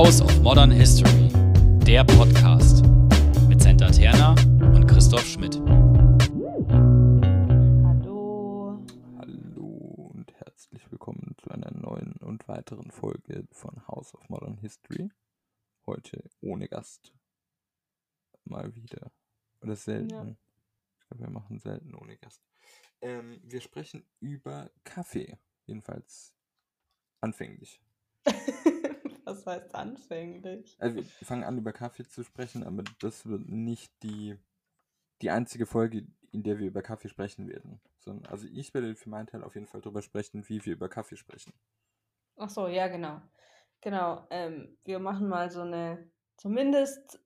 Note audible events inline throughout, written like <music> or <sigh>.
House of Modern History, der Podcast mit Senta Terna und Christoph Schmidt. Hallo. Hallo und herzlich willkommen zu einer neuen und weiteren Folge von House of Modern History. Heute ohne Gast. Mal wieder. Oder selten. Ja. Ich glaube, wir machen selten ohne Gast. Ähm, wir sprechen über Kaffee. Jedenfalls anfänglich. <laughs> Was heißt anfänglich? Also wir fangen an, über Kaffee zu sprechen, aber das wird nicht die, die einzige Folge, in der wir über Kaffee sprechen werden. Sondern, also ich werde für meinen Teil auf jeden Fall darüber sprechen, wie wir über Kaffee sprechen. Ach so, ja, genau. Genau. Ähm, wir machen mal so eine, zumindest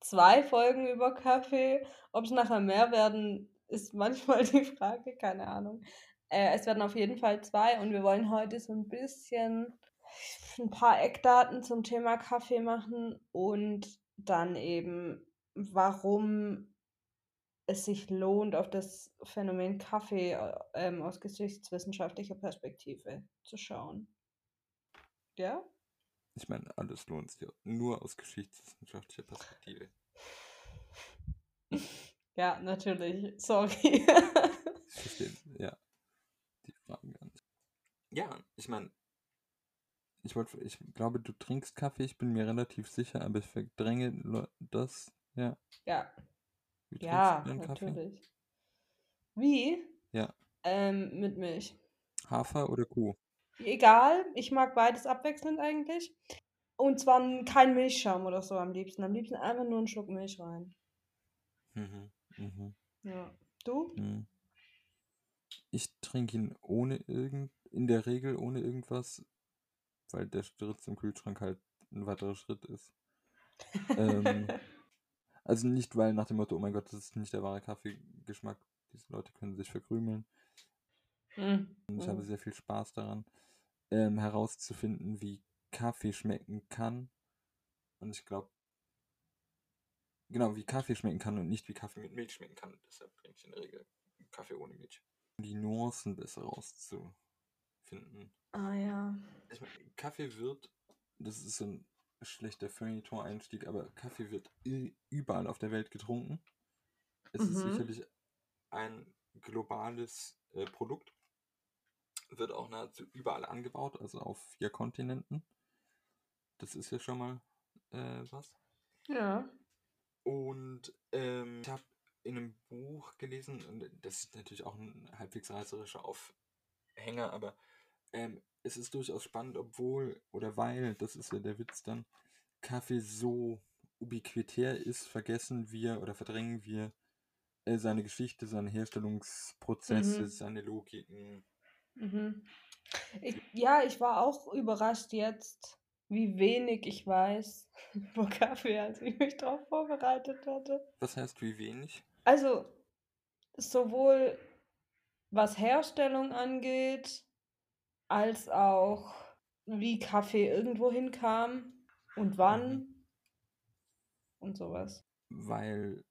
zwei Folgen über Kaffee. Ob es nachher mehr werden, ist <laughs> manchmal die Frage, keine Ahnung. Äh, es werden auf jeden Fall zwei und wir wollen heute so ein bisschen ein paar Eckdaten zum Thema Kaffee machen und dann eben, warum es sich lohnt, auf das Phänomen Kaffee äh, ähm, aus geschichtswissenschaftlicher Perspektive zu schauen. Ja? Ich meine, alles lohnt sich nur aus geschichtswissenschaftlicher Perspektive. <laughs> Ja, natürlich. Sorry. Ich verstehe, ja. Die Fragen gar nicht. Ja, ich meine, ich wollte, ich glaube, du trinkst Kaffee, ich bin mir relativ sicher, aber ich verdränge das, ja. ja, Wie ja, natürlich. Wie? Ja. Ähm, mit Milch. Hafer oder Kuh? Egal, ich mag beides abwechselnd eigentlich. Und zwar kein Milchschaum oder so am liebsten. Am liebsten einfach nur einen Schluck Milch rein. Mhm. Mhm. Ja. Du? Mhm. Ich trinke ihn ohne irgend, in der Regel ohne irgendwas, weil der Schritt zum Kühlschrank halt ein weiterer Schritt ist. <laughs> Ähm, Also nicht, weil nach dem Motto, oh mein Gott, das ist nicht der wahre Kaffeegeschmack, diese Leute können sich verkrümeln. Hm. Und ich Hm. habe sehr viel Spaß daran, ähm, herauszufinden, wie Kaffee schmecken kann. Und ich glaube, genau, wie Kaffee schmecken kann und nicht wie Kaffee mit Milch schmecken kann. Deshalb trinke ich in der Regel Kaffee ohne Milch. Um die Nuancen besser rauszufinden. Ah ja. Ich meine, Kaffee wird, das ist so ein schlechter Feuilleton-Einstieg, aber Kaffee wird überall auf der Welt getrunken. Es ist Mhm. sicherlich ein globales äh, Produkt. Wird auch nahezu überall angebaut, also auf vier Kontinenten. Das ist ja schon mal äh, was. Ja. Und ähm, ich habe in einem Buch gelesen, und das ist natürlich auch ein halbwegs reißerischer Aufhänger, aber ähm, es ist durchaus spannend, obwohl oder weil, das ist ja der Witz dann, Kaffee so ubiquitär ist, vergessen wir oder verdrängen wir äh, seine Geschichte, seine Herstellungsprozesse, Mhm. seine Logiken. Mhm. Ich, ja, ich war auch überrascht jetzt, wie wenig ich weiß <laughs> über Kaffee, als ich mich darauf vorbereitet hatte. Was heißt wie wenig? Also, sowohl was Herstellung angeht, als auch wie Kaffee irgendwo hinkam und wann und sowas. Weil,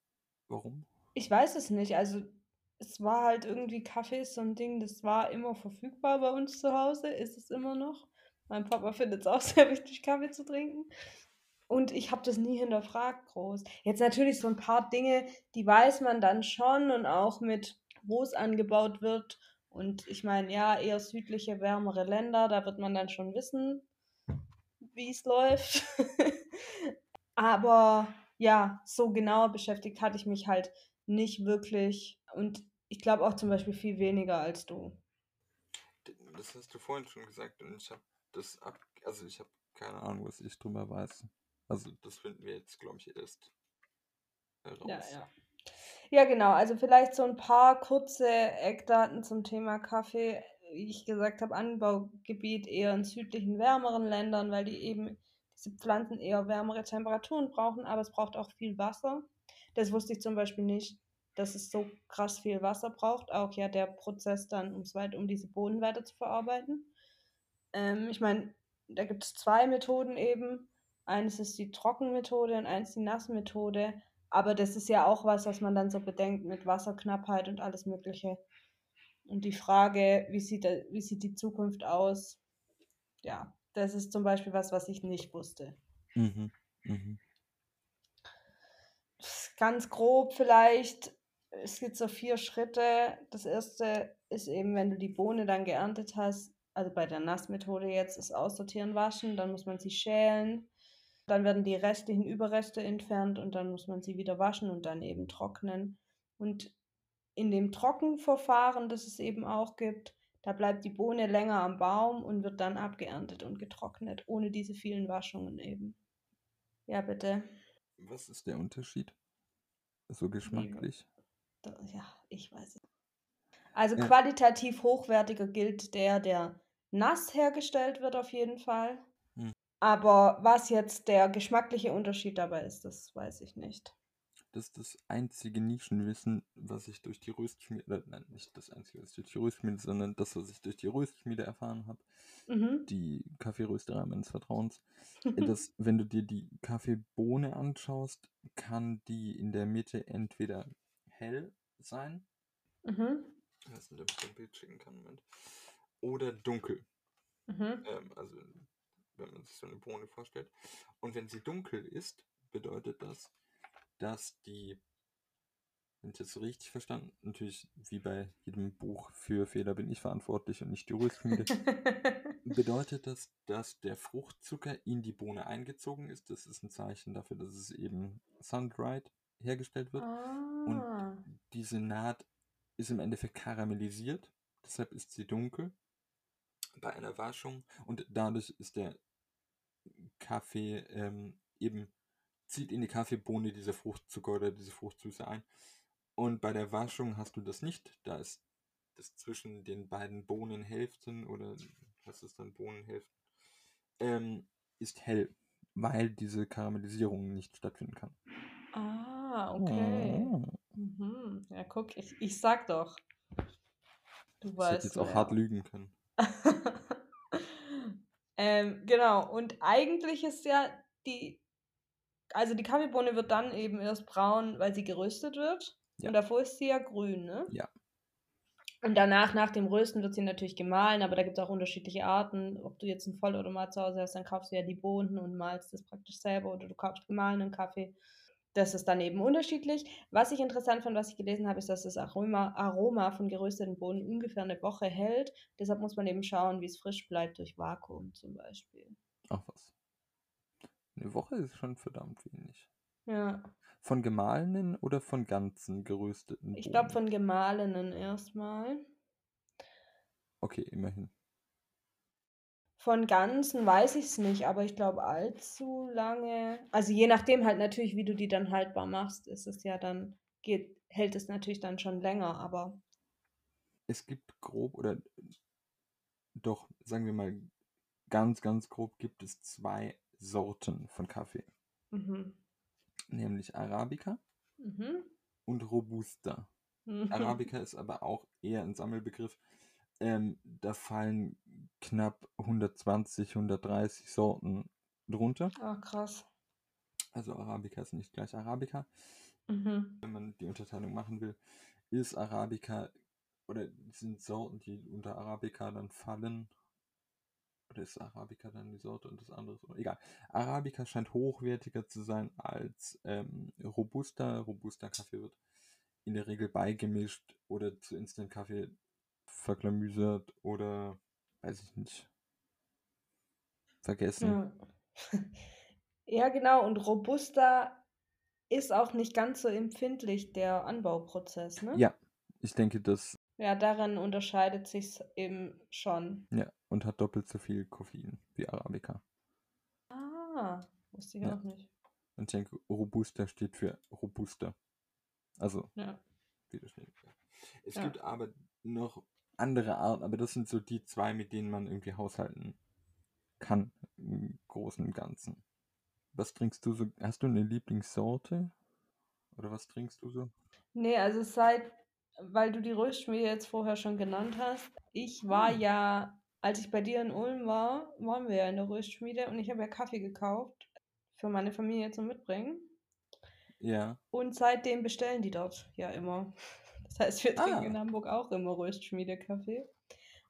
warum? Ich weiß es nicht. Also, es war halt irgendwie Kaffee ist so ein Ding, das war immer verfügbar bei uns zu Hause, ist es immer noch. Mein Papa <laughs> findet es auch sehr wichtig, Kaffee zu trinken. Und ich habe das nie hinterfragt groß. Jetzt natürlich so ein paar Dinge, die weiß man dann schon und auch mit, wo es angebaut wird. Und ich meine, ja, eher südliche, wärmere Länder, da wird man dann schon wissen, wie es läuft. <laughs> Aber ja, so genauer beschäftigt hatte ich mich halt nicht wirklich. Und ich glaube auch zum Beispiel viel weniger als du. Das hast du vorhin schon gesagt und ich habe das ab, also ich habe keine Ahnung, was ich drüber weiß. Also das finden wir jetzt, glaube ich, erst heraus. Ja, ja. Ja, genau. Also vielleicht so ein paar kurze Eckdaten zum Thema Kaffee. Wie ich gesagt habe, Anbaugebiet eher in südlichen, wärmeren Ländern, weil die eben diese Pflanzen eher wärmere Temperaturen brauchen, aber es braucht auch viel Wasser. Das wusste ich zum Beispiel nicht, dass es so krass viel Wasser braucht. Auch ja der Prozess dann, um's weit, um diese Bohnen weiter zu verarbeiten. Ähm, ich meine, da gibt es zwei Methoden eben. Eines ist die Trockenmethode und eins die Nassmethode. Aber das ist ja auch was, was man dann so bedenkt mit Wasserknappheit und alles Mögliche. Und die Frage, wie sieht, wie sieht die Zukunft aus? Ja, das ist zum Beispiel was, was ich nicht wusste. Mhm. Mhm. Ganz grob vielleicht, es gibt so vier Schritte. Das erste ist eben, wenn du die Bohne dann geerntet hast, also bei der Nassmethode jetzt, ist aussortieren, waschen, dann muss man sie schälen. Dann werden die restlichen Überreste entfernt und dann muss man sie wieder waschen und dann eben trocknen. Und in dem Trockenverfahren, das es eben auch gibt, da bleibt die Bohne länger am Baum und wird dann abgeerntet und getrocknet, ohne diese vielen Waschungen eben. Ja, bitte. Was ist der Unterschied? So geschmacklich? Ja, ich weiß es. Also Ja. qualitativ hochwertiger gilt der, der nass hergestellt wird auf jeden Fall. Aber was jetzt der geschmackliche Unterschied dabei ist, das weiß ich nicht. Das ist das einzige Nischenwissen, was ich durch die Röstschmiede, oder nein, nicht das einzige, was ich durch die Röstschmiede, sondern das, was ich durch die Röstschmiede erfahren habe, Mhm. die Kaffeerösterei meines Vertrauens, äh, dass, <laughs> wenn du dir die Kaffeebohne anschaust, kann die in der Mitte entweder hell sein, Mhm. ich weiß nicht, ob ich ein Bild schicken kann, Moment, oder dunkel. Mhm. Ähm, also, wenn man sich so eine Bohne vorstellt. Und wenn sie dunkel ist, bedeutet das, dass die, wenn ich das so richtig verstanden, natürlich wie bei jedem Buch für Fehler bin ich verantwortlich und nicht die Röstschmiede, <laughs> bedeutet das, dass der Fruchtzucker in die Bohne eingezogen ist. Das ist ein Zeichen dafür, dass es eben sun-dried hergestellt wird. ah. Diese Naht ist im Endeffekt karamellisiert, deshalb ist sie dunkel bei einer Waschung und dadurch ist der Kaffee ähm, eben zieht in die Kaffeebohne diese Fruchtzucker oder diese Fruchtsüße ein. Und bei der Waschung hast du das nicht. Da ist das zwischen den beiden Bohnenhälften oder was ist dann Bohnenhälften, ähm, ist hell, weil diese Karamellisierung nicht stattfinden kann. Ah, okay. Oh. Mhm. Ja, guck, ich, ich sag doch. Du Ich hätte weißt jetzt auch mehr. hart lügen können. <laughs> ähm, genau, und eigentlich ist ja die, also die Kaffeebohne wird dann eben erst braun, weil sie geröstet wird. Ja. Und davor ist sie ja grün, ne? Ja. Und danach, nach dem Rösten, wird sie natürlich gemahlen, aber da gibt es auch unterschiedliche Arten. Ob du jetzt einen Vollautomat zu Hause hast, dann kaufst du ja die Bohnen und malst das praktisch selber oder du kaufst gemahlenen Kaffee. Das ist dann eben unterschiedlich. Was ich interessant fand, was ich gelesen habe, ist, dass das Aroma, Aroma von gerösteten Bohnen ungefähr eine Woche hält. Deshalb muss man eben schauen, wie es frisch bleibt durch Vakuum zum Beispiel. Ach was. Eine Woche ist schon verdammt wenig. Ja, Von gemahlenen oder von ganzen gerösteten ich glaube Bohnen? von gemahlenen erstmal. Okay, immerhin. Von ganzen weiß ich es nicht, aber ich glaube allzu lange. Also je nachdem halt natürlich, wie du die dann haltbar machst, ist es ja dann, geht, hält es natürlich dann schon länger, aber Es gibt grob oder doch, sagen wir mal, ganz, ganz grob gibt es zwei Sorten von Kaffee. mhm. Nämlich Arabica Mhm. und Robusta. Mhm. Arabica <laughs> ist aber auch eher ein Sammelbegriff. Ähm, da fallen knapp 120, 130 Sorten drunter. Ach, krass. Also Arabica ist nicht gleich Arabica. Mhm. Wenn man die Unterteilung machen will, ist Arabica oder sind Sorten, die unter Arabica dann fallen. Oder ist Arabica dann die Sorte und das andere? ist- Egal. Arabica scheint hochwertiger zu sein als ähm, Robusta. Robusta-Kaffee wird in der Regel beigemischt oder zu Instant-Kaffee verklamüsert oder weiß ich nicht. Vergessen. Ja. <laughs> ja, genau. Und Robusta ist auch nicht ganz so empfindlich, der Anbauprozess, ne? Ja, ich denke, das Ja, daran unterscheidet sich eben schon. ja, und hat doppelt so viel Koffein wie Arabica. Ah, wusste ich Ja. auch nicht. Und ich denke, Robusta steht für Robusta. Also, Ja. steht. Es Ja. gibt aber noch andere Arten, aber das sind so die zwei, mit denen man irgendwie haushalten kann, im Großen und Ganzen. Was trinkst du so? Hast du eine Lieblingssorte? Oder was trinkst du so? Nee, also seit, weil du die Röstschmiede jetzt vorher schon genannt hast, ich war Ah. ja, als ich bei dir in Ulm war, waren wir ja in der Röstschmiede und ich habe ja Kaffee gekauft für meine Familie zum Mitbringen. Ja. Und seitdem bestellen die dort ja immer. Das heißt, wir trinken Ah. in Hamburg auch immer Röstschmiede-Kaffee.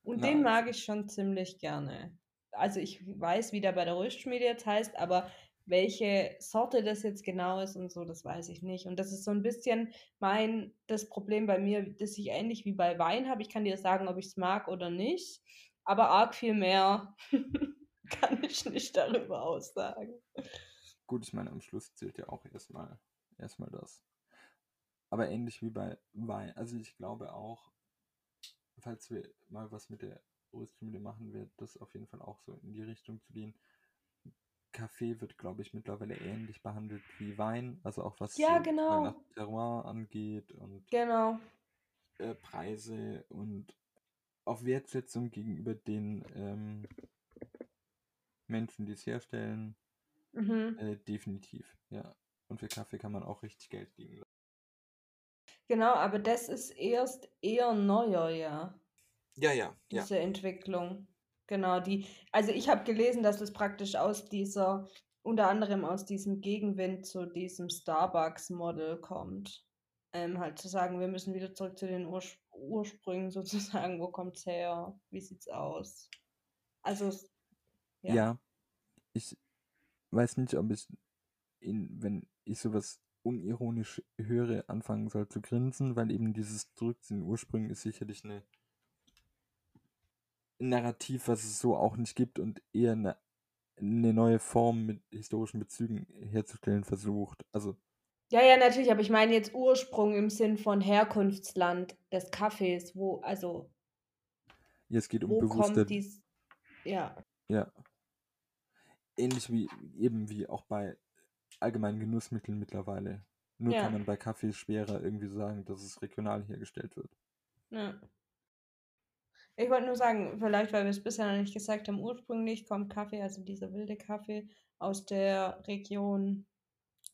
Und den Nice. mag ich schon ziemlich gerne. Also ich weiß, wie der bei der Röstschmiede jetzt heißt, aber welche Sorte das jetzt genau ist und so, das weiß ich nicht. Und das ist so ein bisschen mein, das Problem bei mir, das ich ähnlich wie bei Wein habe. Ich kann dir sagen, ob ich es mag oder nicht, aber arg viel mehr <laughs> kann ich nicht darüber aussagen. Gut, ich meine, am Schluss zählt ja auch erstmal erstmal das. Aber ähnlich wie bei Wein. Also ich glaube auch, falls wir mal was mit der Röstmühle machen, wird das auf jeden Fall auch so in die Richtung zu gehen. Kaffee wird, glaube ich, mittlerweile ähnlich behandelt wie Wein, also auch was Ja, so genau. Terroir angeht und Genau. äh, Preise und auch Wertschätzung gegenüber den ähm, Menschen, die es herstellen. Mhm. Äh, definitiv, ja. Und für Kaffee kann man auch richtig Geld liegen lassen. Genau, aber das ist erst eher neuer, ja, Ja, ja, ja. diese Entwicklung. Genau, die, also ich habe gelesen, dass es praktisch aus dieser, unter anderem aus diesem Gegenwind zu diesem Starbucks-Model kommt. Ähm, halt zu sagen, wir müssen wieder zurück zu den Urs Ursprüngen <laughs> sozusagen, wo kommt's her, wie sieht's aus? Also, Ja. ja. ich weiß nicht, ob ich, in, wenn ich sowas unironisch höre, anfangen soll zu grinsen, weil eben dieses Zurück zu den Ursprüngen ist sicherlich eine ein Narrativ, was es so auch nicht gibt und eher eine, eine neue Form mit historischen Bezügen herzustellen versucht. Also, Ja, ja, natürlich, aber ich meine jetzt Ursprung im Sinn von Herkunftsland des Kaffees, wo, also, ja, es geht um wo bewusste, kommt dies, ja, ja, ähnlich wie eben wie auch bei allgemeinen Genussmitteln mittlerweile. Nur ja, kann man bei Kaffee schwerer irgendwie sagen, dass es regional hergestellt wird. ja. Ich wollte nur sagen, vielleicht, weil wir es bisher noch nicht gesagt haben, ursprünglich kommt Kaffee, also dieser wilde Kaffee, aus der Region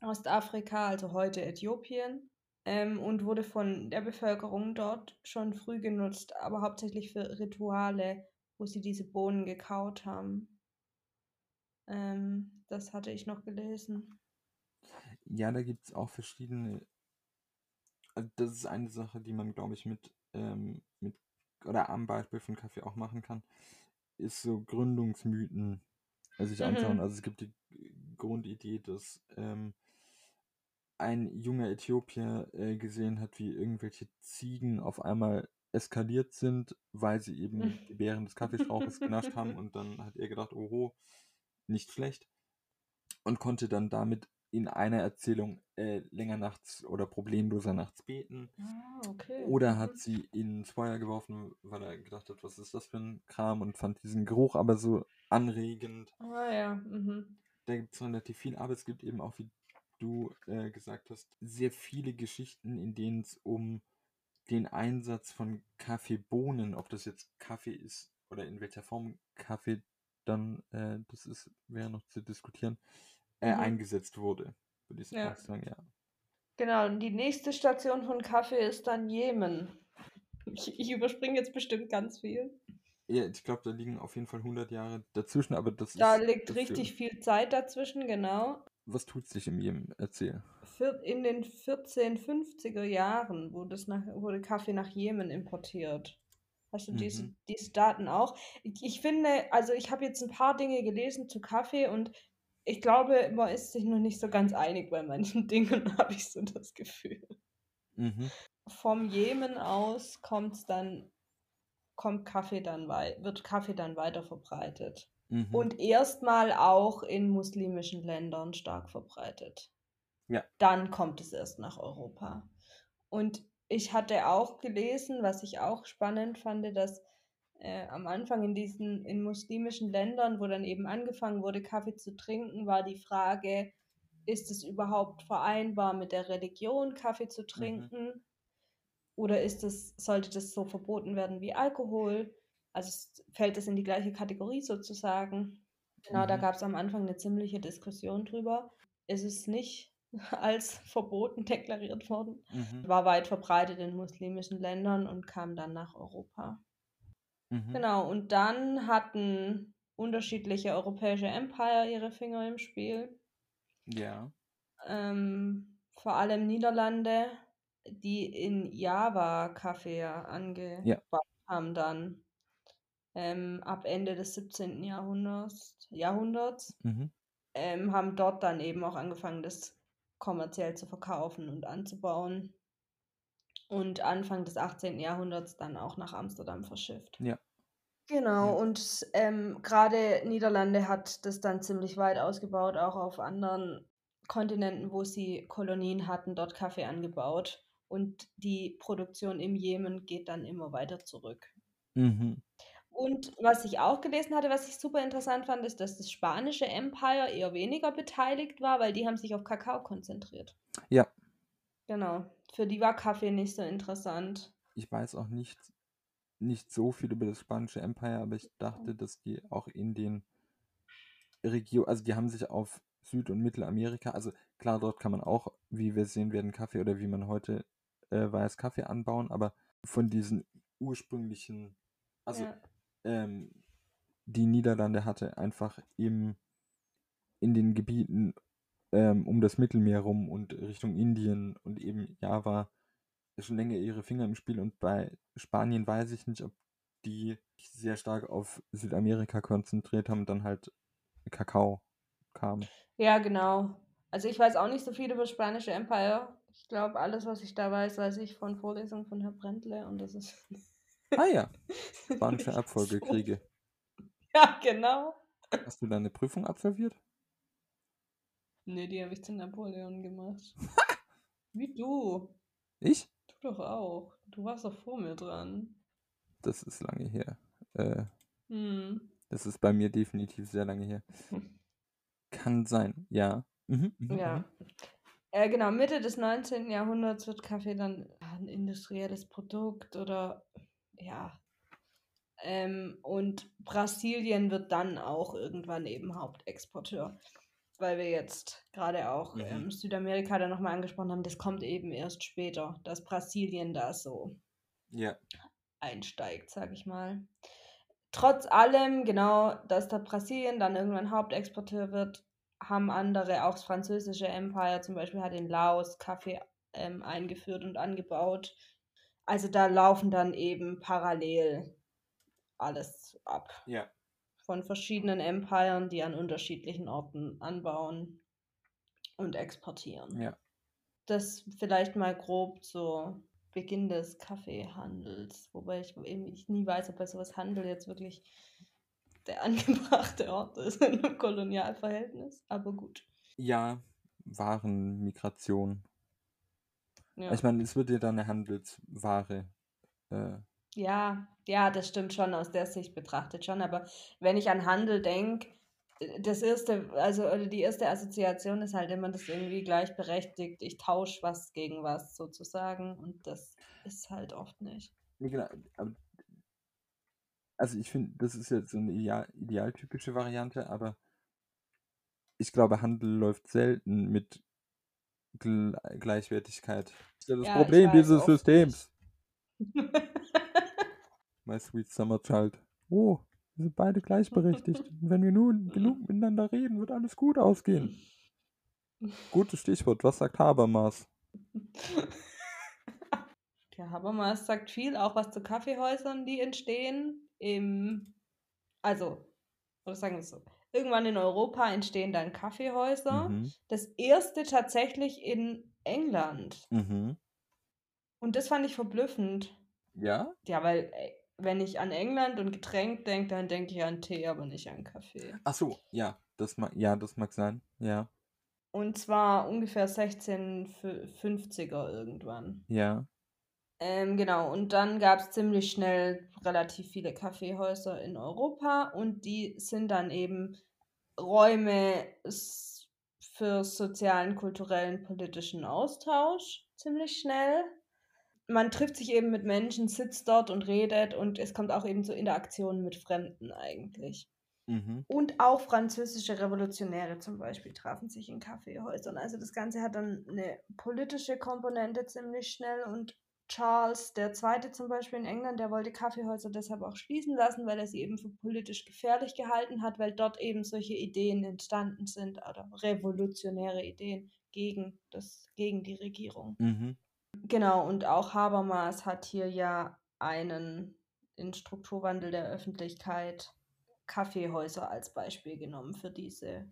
Ostafrika, also heute Äthiopien, ähm, und wurde von der Bevölkerung dort schon früh genutzt, aber hauptsächlich für Rituale, wo sie diese Bohnen gekaut haben. Ähm, das hatte ich noch gelesen. Ja, da gibt es auch verschiedene. Also das ist eine Sache, die man, glaube ich, mit, ähm, mit oder am Beispiel von Kaffee auch machen kann, ist so Gründungsmythen äh, sich anschauen. Mhm. Also es gibt die Grundidee, dass ähm, ein junger Äthiopier äh, gesehen hat, wie irgendwelche Ziegen auf einmal eskaliert sind, weil sie eben <laughs> die Beeren des Kaffeestrauches genascht haben und dann hat er gedacht, oho, nicht schlecht und konnte dann damit in einer Erzählung äh, länger nachts oder problemloser nachts beten. Ah, okay. Oder hat sie ins Feuer geworfen, weil er gedacht hat, was ist das für ein Kram und fand diesen Geruch aber so anregend. Ah ja, mhm. Da gibt es relativ viel, aber es gibt eben auch, wie du äh, gesagt hast, sehr viele Geschichten, in denen es um den Einsatz von Kaffeebohnen, ob das jetzt Kaffee ist oder in welcher Form Kaffee dann, äh, das ist, wäre noch zu diskutieren, äh, Mhm. eingesetzt wurde. Würde ich Ja. sagen, ja. Genau, und die nächste Station von Kaffee ist dann Jemen. Ich, ich überspringe jetzt bestimmt ganz viel. Ja, ich glaube, da liegen auf jeden Fall 100 Jahre dazwischen, aber das Da ist liegt dafür. richtig viel Zeit dazwischen, genau. Was tut sich im Jemen? Erzähl. In den 1450er Jahren wurde, es nach, wurde Kaffee nach Jemen importiert. Hast du diese, Mhm. diese Daten auch? Ich, ich finde, also ich habe jetzt ein paar Dinge gelesen zu Kaffee und ich glaube, man ist sich noch nicht so ganz einig bei manchen <laughs> Dingen, <laughs> habe ich so das Gefühl. Mhm. Vom Jemen aus kommt's dann, kommt Kaffee dann wird Kaffee dann weiter verbreitet. Mhm. Und erstmal auch in muslimischen Ländern stark verbreitet. Ja. Dann kommt es erst nach Europa. Und ich hatte auch gelesen, was ich auch spannend fand, dass äh, am Anfang in diesen in muslimischen Ländern, wo dann eben angefangen wurde, Kaffee zu trinken, war die Frage, ist es überhaupt vereinbar mit der Religion, Kaffee zu trinken? Oder ist es, sollte das so verboten werden wie Alkohol? Also fällt es in die gleiche Kategorie sozusagen? Genau, da Mhm. gab es am Anfang eine ziemliche Diskussion drüber. Es ist nicht <laughs> als verboten deklariert worden. Mhm. War weit verbreitet in muslimischen Ländern und kam dann nach Europa. Mhm. Genau, und dann hatten unterschiedliche europäische Empire ihre Finger im Spiel. Ja. Ähm, vor allem Niederlande, die in Java Kaffee ja angebaut haben dann ähm, ab Ende des 17. Jahrhunderts. Jahrhunderts. Mhm. ähm, haben dort dann eben auch angefangen, das kommerziell zu verkaufen und anzubauen. Und Anfang des 18. Jahrhunderts dann auch nach Amsterdam verschifft. Ja. Genau, Ja. und ähm, gerade Niederlande hat das dann ziemlich weit ausgebaut, auch auf anderen Kontinenten, wo sie Kolonien hatten, dort Kaffee angebaut. Und die Produktion im Jemen geht dann immer weiter zurück. Mhm. Und was ich auch gelesen hatte, was ich super interessant fand, ist, dass das spanische Empire eher weniger beteiligt war, weil die haben sich auf Kakao konzentriert. Ja. Genau. Für die war Kaffee nicht so interessant. Ich weiß auch nicht, nicht so viel über das spanische Empire, aber ich dachte, dass die auch in den Regionen, also die haben sich auf Süd- und Mittelamerika, also klar, dort kann man auch, wie wir sehen werden, Kaffee oder wie man heute äh, weiß, Kaffee anbauen, aber von diesen ursprünglichen, also Ja. ähm, die Niederlande hatte einfach im, in den Gebieten ähm, um das Mittelmeer rum und Richtung Indien und eben Java schon länger ihre Finger im Spiel und bei Spanien weiß ich nicht, ob die sich sehr stark auf Südamerika konzentriert haben und dann halt Kakao kam. Ja, genau. Also ich weiß auch nicht so viel über das spanische Empire. Ich glaube, alles, was ich da weiß, weiß ich von Vorlesungen von Herrn Brentle und das ist. Ah ja, spanische nicht Erbfolgekriege. So. Ja, genau. Hast du deine Prüfung absolviert? Nee, die habe ich zu Napoleon gemacht. <laughs> Wie du. Ich? Du doch auch. Du warst doch vor mir dran. Das ist lange her. Äh, Hm. das ist bei mir definitiv sehr lange her. Kann sein, ja. Mhm, mhm, Ja. mhm. Äh, genau, Mitte des 19. Jahrhunderts wird Kaffee dann ein industrielles Produkt oder ja. Ähm, und Brasilien wird dann auch irgendwann eben Hauptexporteur. Weil wir jetzt gerade auch Mhm. ähm, Südamerika da nochmal angesprochen haben, das kommt eben erst später, dass Brasilien da so Ja. einsteigt, sag ich mal. Trotz allem, genau, dass da Brasilien dann irgendwann Hauptexporteur wird, haben andere, auch das französische Empire zum Beispiel, hat in Laos Kaffee ähm, eingeführt und angebaut. Also da laufen dann eben parallel alles ab. Ja. Von verschiedenen Empiren, die an unterschiedlichen Orten anbauen und exportieren. Ja. Das vielleicht mal grob so Beginn des Kaffeehandels, wobei ich eben ich nie weiß, ob bei sowas Handel jetzt wirklich der <laughs> angebrachte Ort ist in einem Kolonialverhältnis, aber gut. Ja, Warenmigration. Ja. Ich meine, es wird ja dann eine Handelsware. Äh, Ja, ja, das stimmt schon aus der Sicht betrachtet schon, aber wenn ich an Handel denke, das erste, also oder die erste Assoziation ist halt immer das irgendwie gleichberechtigt, ich tausche was gegen was sozusagen und das ist halt oft nicht. nee, genau, aber, also ich finde, das ist jetzt so eine ideal, idealtypische Variante, aber ich glaube, Handel läuft selten mit Gle Gleichwertigkeit. Das ist ja das Ja, Problem dieses. Systems. <laughs> My sweet summer child. Oh, wir sind beide gleichberechtigt. <laughs> Und wenn wir nun genug miteinander reden, wird alles gut ausgehen. Gutes Stichwort. Was sagt Habermas? <laughs> Der Habermas sagt viel, auch was zu Kaffeehäusern, die entstehen. Im, also, oder sagen wir es so, irgendwann in Europa entstehen dann Kaffeehäuser. Mhm. Das erste tatsächlich in England. Mhm. Und das fand ich verblüffend. Ja? Ja, weil äh, wenn ich an England und Getränk denke, dann denke ich an Tee, aber nicht an Kaffee. Ach so, ja. Das mag, ja, das mag sein. Ja. Und zwar ungefähr 1650er irgendwann. Ja. Ähm, genau, und dann gab es ziemlich schnell relativ viele Kaffeehäuser in Europa und die sind dann eben Räume für sozialen, kulturellen, politischen Austausch ziemlich schnell. Man trifft sich eben mit Menschen, sitzt dort und redet und es kommt auch eben zu Interaktionen mit Fremden eigentlich. Mhm. Und auch französische Revolutionäre zum Beispiel trafen sich in Kaffeehäusern. Also das Ganze hat dann eine politische Komponente ziemlich schnell und Charles II. zum Beispiel in England, der wollte Kaffeehäuser deshalb auch schließen lassen, weil er sie eben für politisch gefährlich gehalten hat, weil dort eben solche Ideen entstanden sind oder revolutionäre Ideen gegen das, gegen die Regierung. Mhm. Genau, und auch Habermas hat hier ja einen in Strukturwandel der Öffentlichkeit Kaffeehäuser als Beispiel genommen für diese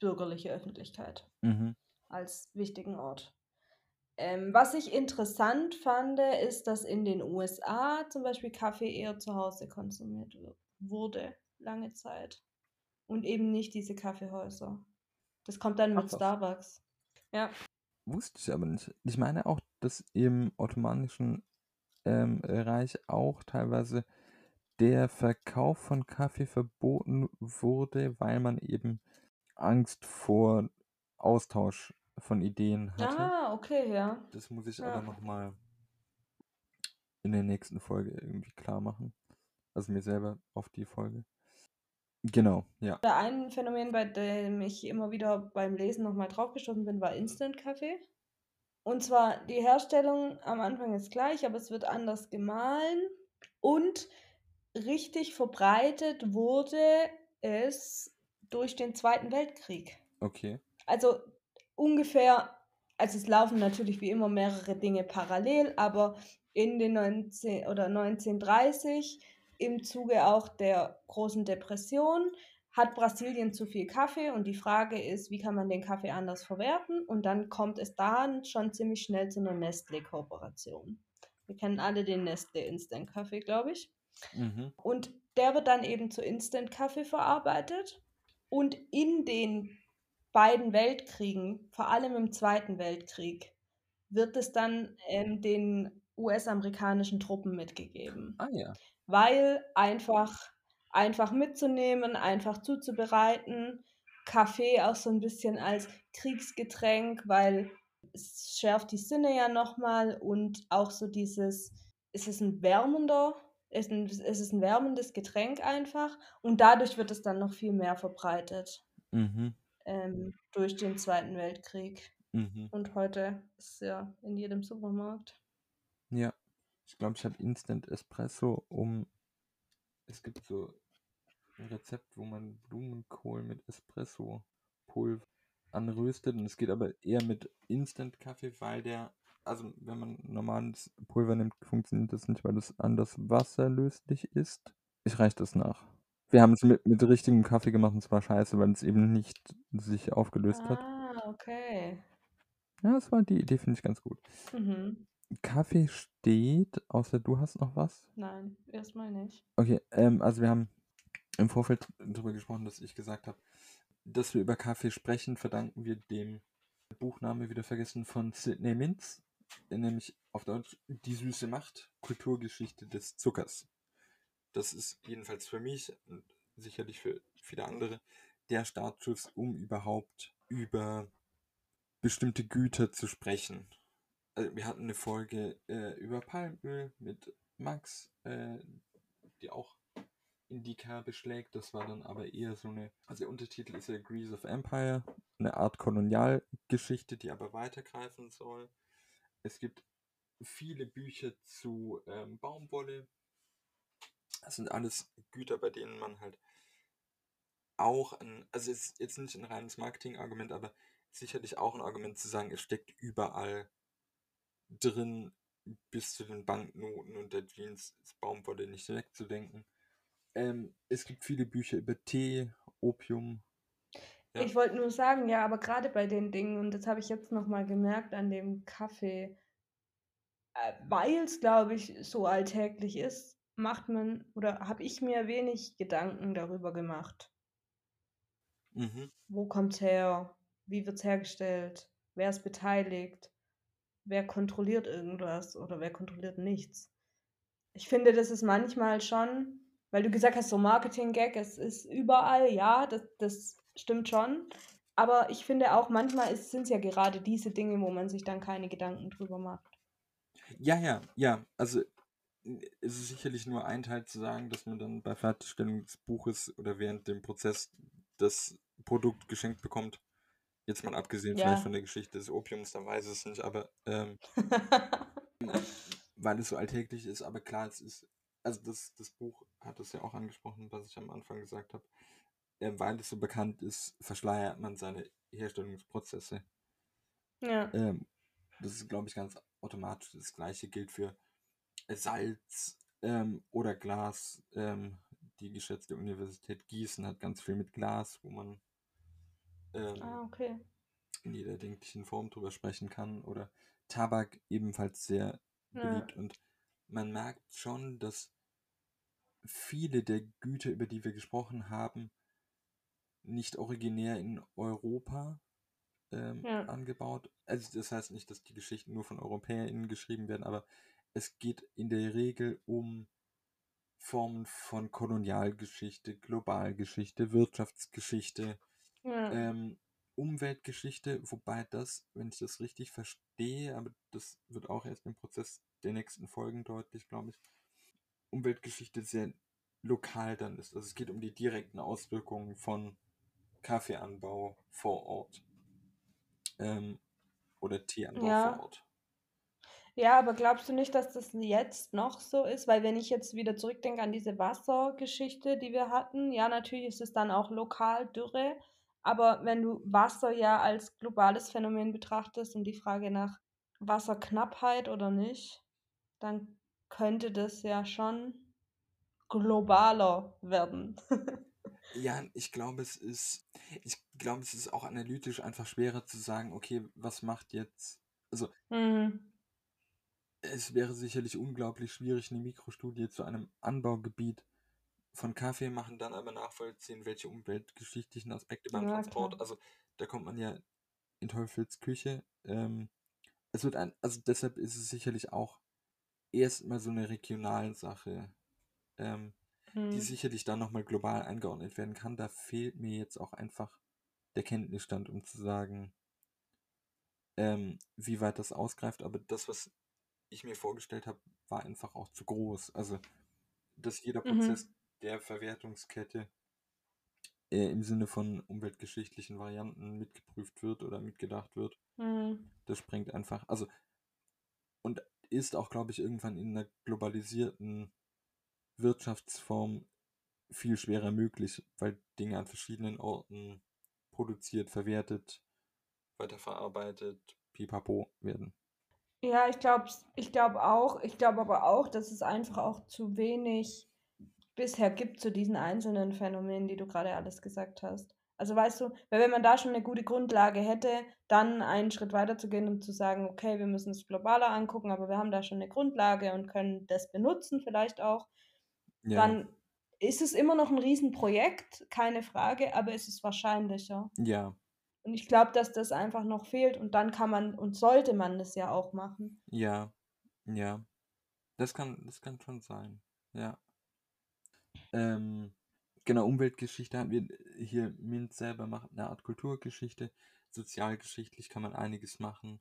bürgerliche Öffentlichkeit Mhm. als wichtigen Ort. Ähm, was ich interessant fand, ist, dass in den USA zum Beispiel Kaffee eher zu Hause konsumiert wu- wurde, lange Zeit. Und eben nicht diese Kaffeehäuser. Das kommt dann Ach mit was. Starbucks. Ja. Wusste ich aber nicht. Ich meine auch, dass im Ottomanischen ähm, Reich auch teilweise der Verkauf von Kaffee verboten wurde, weil man eben Angst vor Austausch von Ideen hatte. Ah, okay, ja. Das muss ich Ja. aber nochmal in der nächsten Folge irgendwie klar machen. Also mir selber auf die Folge. Genau, ja. Oder ein Phänomen, bei dem ich immer wieder beim Lesen nochmal draufgestoßen bin, war Instant-Kaffee. Und zwar die Herstellung am Anfang ist gleich, aber es wird anders gemahlen. Und richtig verbreitet wurde es durch den Zweiten Weltkrieg. Okay. Also ungefähr, also es laufen natürlich wie immer mehrere Dinge parallel, aber in den 19 oder 1930 im Zuge auch der großen Depression hat Brasilien zu viel Kaffee und die Frage ist, wie kann man den Kaffee anders verwerten? Und dann kommt es dann schon ziemlich schnell zu einer Nestlé-Kooperation. Wir kennen alle den Nestlé Instant Kaffee, glaube ich. Mhm. Und der wird dann eben zu Instant-Kaffee verarbeitet. Und in den beiden Weltkriegen, vor allem im Zweiten Weltkrieg, wird es dann ähm, den US-amerikanischen Truppen mitgegeben. Ah ja. Weil einfach, einfach mitzunehmen, einfach zuzubereiten. Kaffee auch so ein bisschen als Kriegsgetränk, weil es schärft die Sinne ja nochmal und auch so dieses, es ist ein wärmender, es ist ein, es ist ein wärmendes Getränk einfach und dadurch wird es dann noch viel mehr verbreitet Mhm. ähm, durch den Zweiten Weltkrieg. Mhm. Und heute ist es ja in jedem Supermarkt. Glaube, ich habe Instant Espresso um. Es gibt so ein Rezept, wo man Blumenkohl mit Espresso-Pulver anröstet. Und es geht aber eher mit Instant-Kaffee, weil der. Also, wenn man normales Pulver nimmt, funktioniert das nicht, weil das anders wasserlöslich ist. Ich reiche das nach. Wir haben es mit, mit richtigem Kaffee gemacht und es war scheiße, weil es eben nicht sich aufgelöst hat. Ah, okay. Ja, das war die Idee, finde ich ganz gut. Mhm. Kaffee steht, außer du hast noch was? Nein, erstmal nicht. Okay, ähm, also wir haben im Vorfeld darüber gesprochen, dass ich gesagt habe, dass wir über Kaffee sprechen, verdanken wir dem Buchname wieder vergessen von Sidney Mintz, nämlich auf Deutsch Die süße Macht, Kulturgeschichte des Zuckers. Das ist jedenfalls für mich und sicherlich für viele andere der Startschuss, um überhaupt über bestimmte Güter zu sprechen. Also wir hatten eine Folge äh, über Palmöl mit Max, äh, die auch Indica beschlägt. Das war dann aber eher so eine, also der Untertitel ist ja Grease of Empire, eine Art Kolonialgeschichte, die aber weitergreifen soll. Es gibt viele Bücher zu ähm, Baumwolle. Das sind alles Güter, bei denen man halt auch, ein, also ist jetzt nicht ein reines Marketingargument, aber sicherlich auch ein Argument zu sagen, es steckt überall drin, bis zu den Banknoten und der Jeans ist Baumwolle nicht wegzudenken. Ähm, es gibt viele Bücher über Tee, Opium. Ja. Ich wollte nur sagen, ja, aber gerade bei den Dingen, und das habe ich jetzt nochmal gemerkt an dem Kaffee, äh, weil es, glaube ich, so alltäglich ist, macht man oder habe ich mir wenig Gedanken darüber gemacht. Mhm. Wo kommt's her? Wie wird's hergestellt? Wer ist beteiligt? Wer kontrolliert irgendwas oder wer kontrolliert nichts? Ich finde, das ist manchmal schon, weil du gesagt hast, so Marketing-Gag, es ist überall, ja, das, das stimmt schon. Aber ich finde auch, manchmal sind es ja gerade diese Dinge, wo man sich dann keine Gedanken drüber macht. Ja, ja, ja. Also n- es ist sicherlich nur ein Teil zu sagen, dass man dann bei Fertigstellung des Buches oder während dem Prozess das Produkt geschenkt bekommt. Jetzt mal abgesehen Ja. vielleicht von der Geschichte des Opiums, da weiß ich es nicht, aber <laughs> ähm, weil es so alltäglich ist, aber klar, es ist, also das, das Buch hat es ja auch angesprochen, was ich am Anfang gesagt habe, äh, weil es so bekannt ist, verschleiert man seine Herstellungsprozesse. ja. Ähm, das ist, glaube ich, ganz automatisch. Das gleiche gilt für Salz ähm, oder Glas. Ähm, die geschätzte Universität Gießen hat ganz viel mit Glas, wo man ähm, Ah, okay. in jeder denklichen Form drüber sprechen kann. Oder Tabak ebenfalls sehr Ja. beliebt. Und man merkt schon, dass viele der Güter, über die wir gesprochen haben, nicht originär in Europa ähm, Ja. angebaut. Also das heißt nicht, dass die Geschichten nur von EuropäerInnen geschrieben werden, aber es geht in der Regel um Formen von Kolonialgeschichte, Globalgeschichte, Wirtschaftsgeschichte, Ja. ähm, Umweltgeschichte, wobei das, wenn ich das richtig verstehe, aber das wird auch erst im Prozess der nächsten Folgen deutlich, glaube ich, Umweltgeschichte sehr lokal dann ist. Also es geht um die direkten Auswirkungen von Kaffeeanbau vor Ort ähm, oder Teeanbau Ja. vor Ort. Ja, aber glaubst du nicht, dass das jetzt noch so ist? Weil wenn ich jetzt wieder zurückdenke an diese Wassergeschichte, die wir hatten, ja, natürlich ist es dann auch lokal Dürre, aber wenn du Wasser ja als globales Phänomen betrachtest und die Frage nach Wasserknappheit oder nicht, dann könnte das ja schon globaler werden. <laughs> Ja, ich glaube, es ist, ich glaube, es ist auch analytisch einfach schwerer zu sagen, okay, was macht jetzt, also Mhm. es wäre sicherlich unglaublich schwierig, eine Mikrostudie zu einem Anbaugebiet von Kaffee machen, dann aber nachvollziehen, welche umweltgeschichtlichen Aspekte beim Ja, Transport, klar. also da kommt man ja in Teufels Küche. Ähm, es wird ein, also deshalb ist es sicherlich auch erstmal so eine regionale Sache, ähm, die Mhm. sicherlich dann nochmal global eingeordnet werden kann. Da fehlt mir jetzt auch einfach der Kenntnisstand, um zu sagen, ähm, wie weit das ausgreift. Aber das, was ich mir vorgestellt habe, war einfach auch zu groß. Also, dass jeder Prozess Mhm. Der Verwertungskette äh, im Sinne von umweltgeschichtlichen Varianten mitgeprüft wird oder mitgedacht wird, Mhm. das sprengt einfach. Also, und ist auch, glaube ich, irgendwann in einer globalisierten Wirtschaftsform viel schwerer möglich, weil Dinge an verschiedenen Orten produziert, verwertet, weiterverarbeitet, pipapo werden. Ja, ich glaube ich glaube auch. Ich glaube aber auch, dass es einfach auch zu wenig bisher gibt zu diesen einzelnen Phänomenen, die du gerade alles gesagt hast. Also weißt du, weil wenn man da schon eine gute Grundlage hätte, dann einen Schritt weiter zu gehen und zu sagen, okay, wir müssen es globaler angucken, aber wir haben da schon eine Grundlage und können das benutzen vielleicht auch, Ja, dann ist es immer noch ein Riesenprojekt, keine Frage, aber es ist wahrscheinlicher. ja, Und ich glaube, dass das einfach noch fehlt und dann kann man und sollte man das ja auch machen. ja, ja. Das kann, das kann schon sein. Ja. Ähm, genau, Umweltgeschichte haben wir hier, Mint selber macht eine Art Kulturgeschichte. Sozialgeschichtlich kann man einiges machen.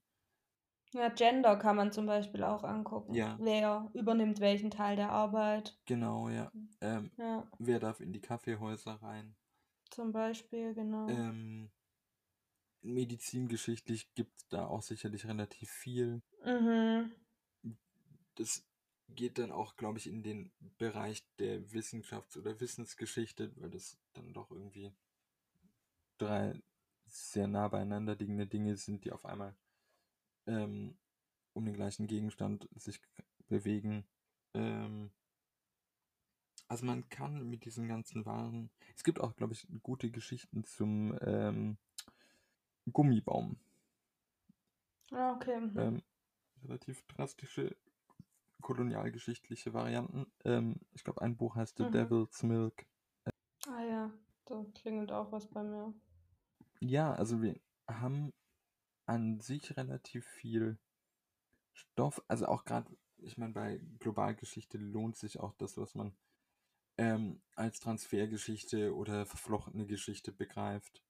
Ja, Gender kann man zum Beispiel auch angucken. Ja. Wer übernimmt welchen Teil der Arbeit? Genau, ja. Ähm, Ja, wer darf in die Kaffeehäuser rein? zum Beispiel, genau. Ähm, medizingeschichtlich gibt es da auch sicherlich relativ viel. Mhm. Das geht dann auch, glaube ich, in den Bereich der Wissenschafts- oder Wissensgeschichte, weil das dann doch irgendwie drei sehr nah beieinander liegende Dinge sind, die auf einmal ähm, um den gleichen Gegenstand sich bewegen. Ähm, also man kann mit diesen ganzen Waren. Es gibt auch, glaube ich, gute Geschichten zum ähm, Gummibaum. Ah, okay. mhm. Ähm, relativ drastische kolonialgeschichtliche Varianten. Ähm, ich glaube, ein Buch heißt The Mhm. Devil's Milk. Ah ja, da klingelt auch was bei mir. Ja, also wir haben an sich relativ viel Stoff. Also auch gerade, ich meine, bei Globalgeschichte lohnt sich auch das, was man ähm, als Transfergeschichte oder verflochtene Geschichte begreift.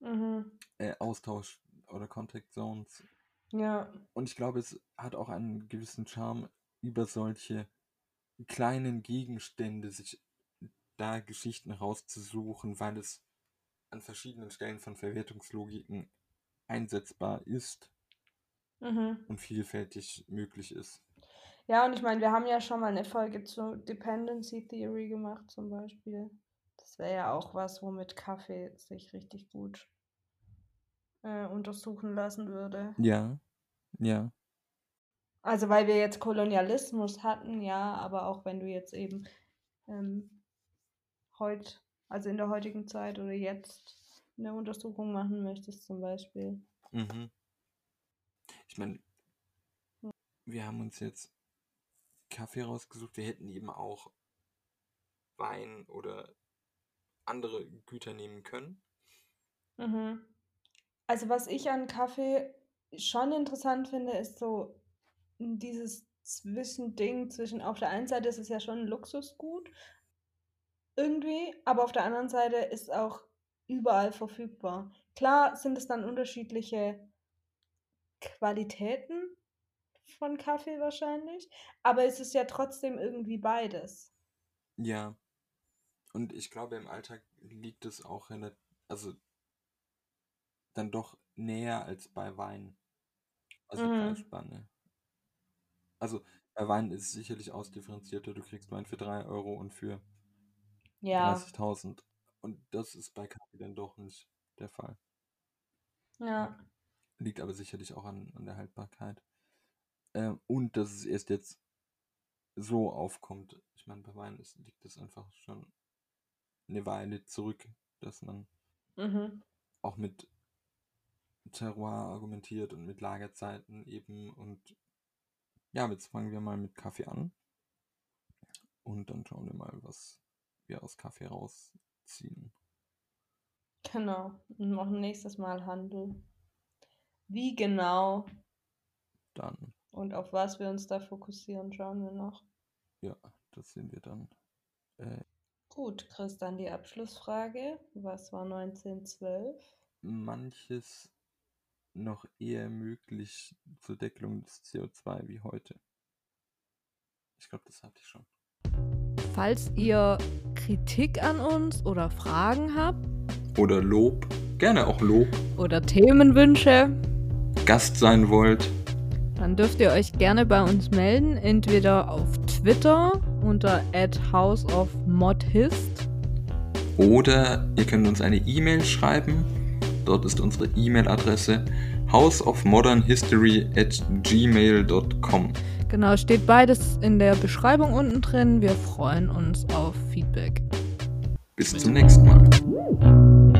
Mhm. Äh, Austausch oder Contact Zones. Ja, Und ich glaube, es hat auch einen gewissen Charme, über solche kleinen Gegenstände sich da Geschichten rauszusuchen, weil es an verschiedenen Stellen von Verwertungslogiken einsetzbar ist mhm. und vielfältig möglich ist. Ja, und ich meine, wir haben ja schon mal eine Folge zu Dependency Theory gemacht, zum Beispiel. Das wäre ja auch was, womit Kaffee sich richtig gut äh, untersuchen lassen würde. Ja, ja, Also, weil wir jetzt Kolonialismus hatten, ja, aber auch wenn du jetzt eben ähm, heut, also in der heutigen Zeit oder jetzt eine Untersuchung machen möchtest zum Beispiel. Mhm. Ich meine, wir haben uns jetzt Kaffee rausgesucht. Wir hätten eben auch Wein oder andere Güter nehmen können. Mhm. Also was ich an Kaffee schon interessant finde, ist so dieses Zwischending zwischen, auf der einen Seite ist es ja schon ein Luxusgut, irgendwie, aber auf der anderen Seite ist auch überall verfügbar. Klar sind es dann unterschiedliche Qualitäten von Kaffee wahrscheinlich, aber es ist ja trotzdem irgendwie beides. Ja. Und ich glaube, im Alltag liegt es auch relativ, also dann doch näher als bei Wein. Also Mhm. Preisspanne. Also bei Wein ist es sicherlich ausdifferenzierter. Du kriegst Wein für 3 Euro und für Ja, 30.000. Und das ist bei Kaffee dann doch nicht der Fall. ja, Liegt aber sicherlich auch an, an der Haltbarkeit. Ähm, und dass es erst jetzt so aufkommt. Ich meine, bei Wein ist, liegt das einfach schon eine Weile zurück, dass man mhm. auch mit Terroir argumentiert und mit Lagerzeiten eben. Und ja, jetzt fangen wir mal mit Kaffee an. Und dann schauen wir mal, was wir aus Kaffee rausziehen. Genau. Und machen nächstes Mal Handel. Wie genau Dann, und auf was wir uns da fokussieren, schauen wir noch. ja, das sehen wir dann. Äh, Gut, Chris, dann die Abschlussfrage. Was war 1912? manches noch eher möglich zur Deckelung des CO2 wie heute. Ich glaube, das hatte ich schon. Falls ihr Kritik an uns oder Fragen habt Oder Lob, gerne auch Lob, oder Themenwünsche, Gast sein wollt. dann dürft ihr euch gerne bei uns melden, entweder auf Twitter unter houseofmodhist Oder ihr könnt uns eine E-Mail schreiben. Dort ist unsere E-Mail-Adresse houseofmodernhistory at gmail.com. Genau, steht beides in der Beschreibung unten drin. Wir freuen uns auf Feedback. Bis zum nächsten Mal.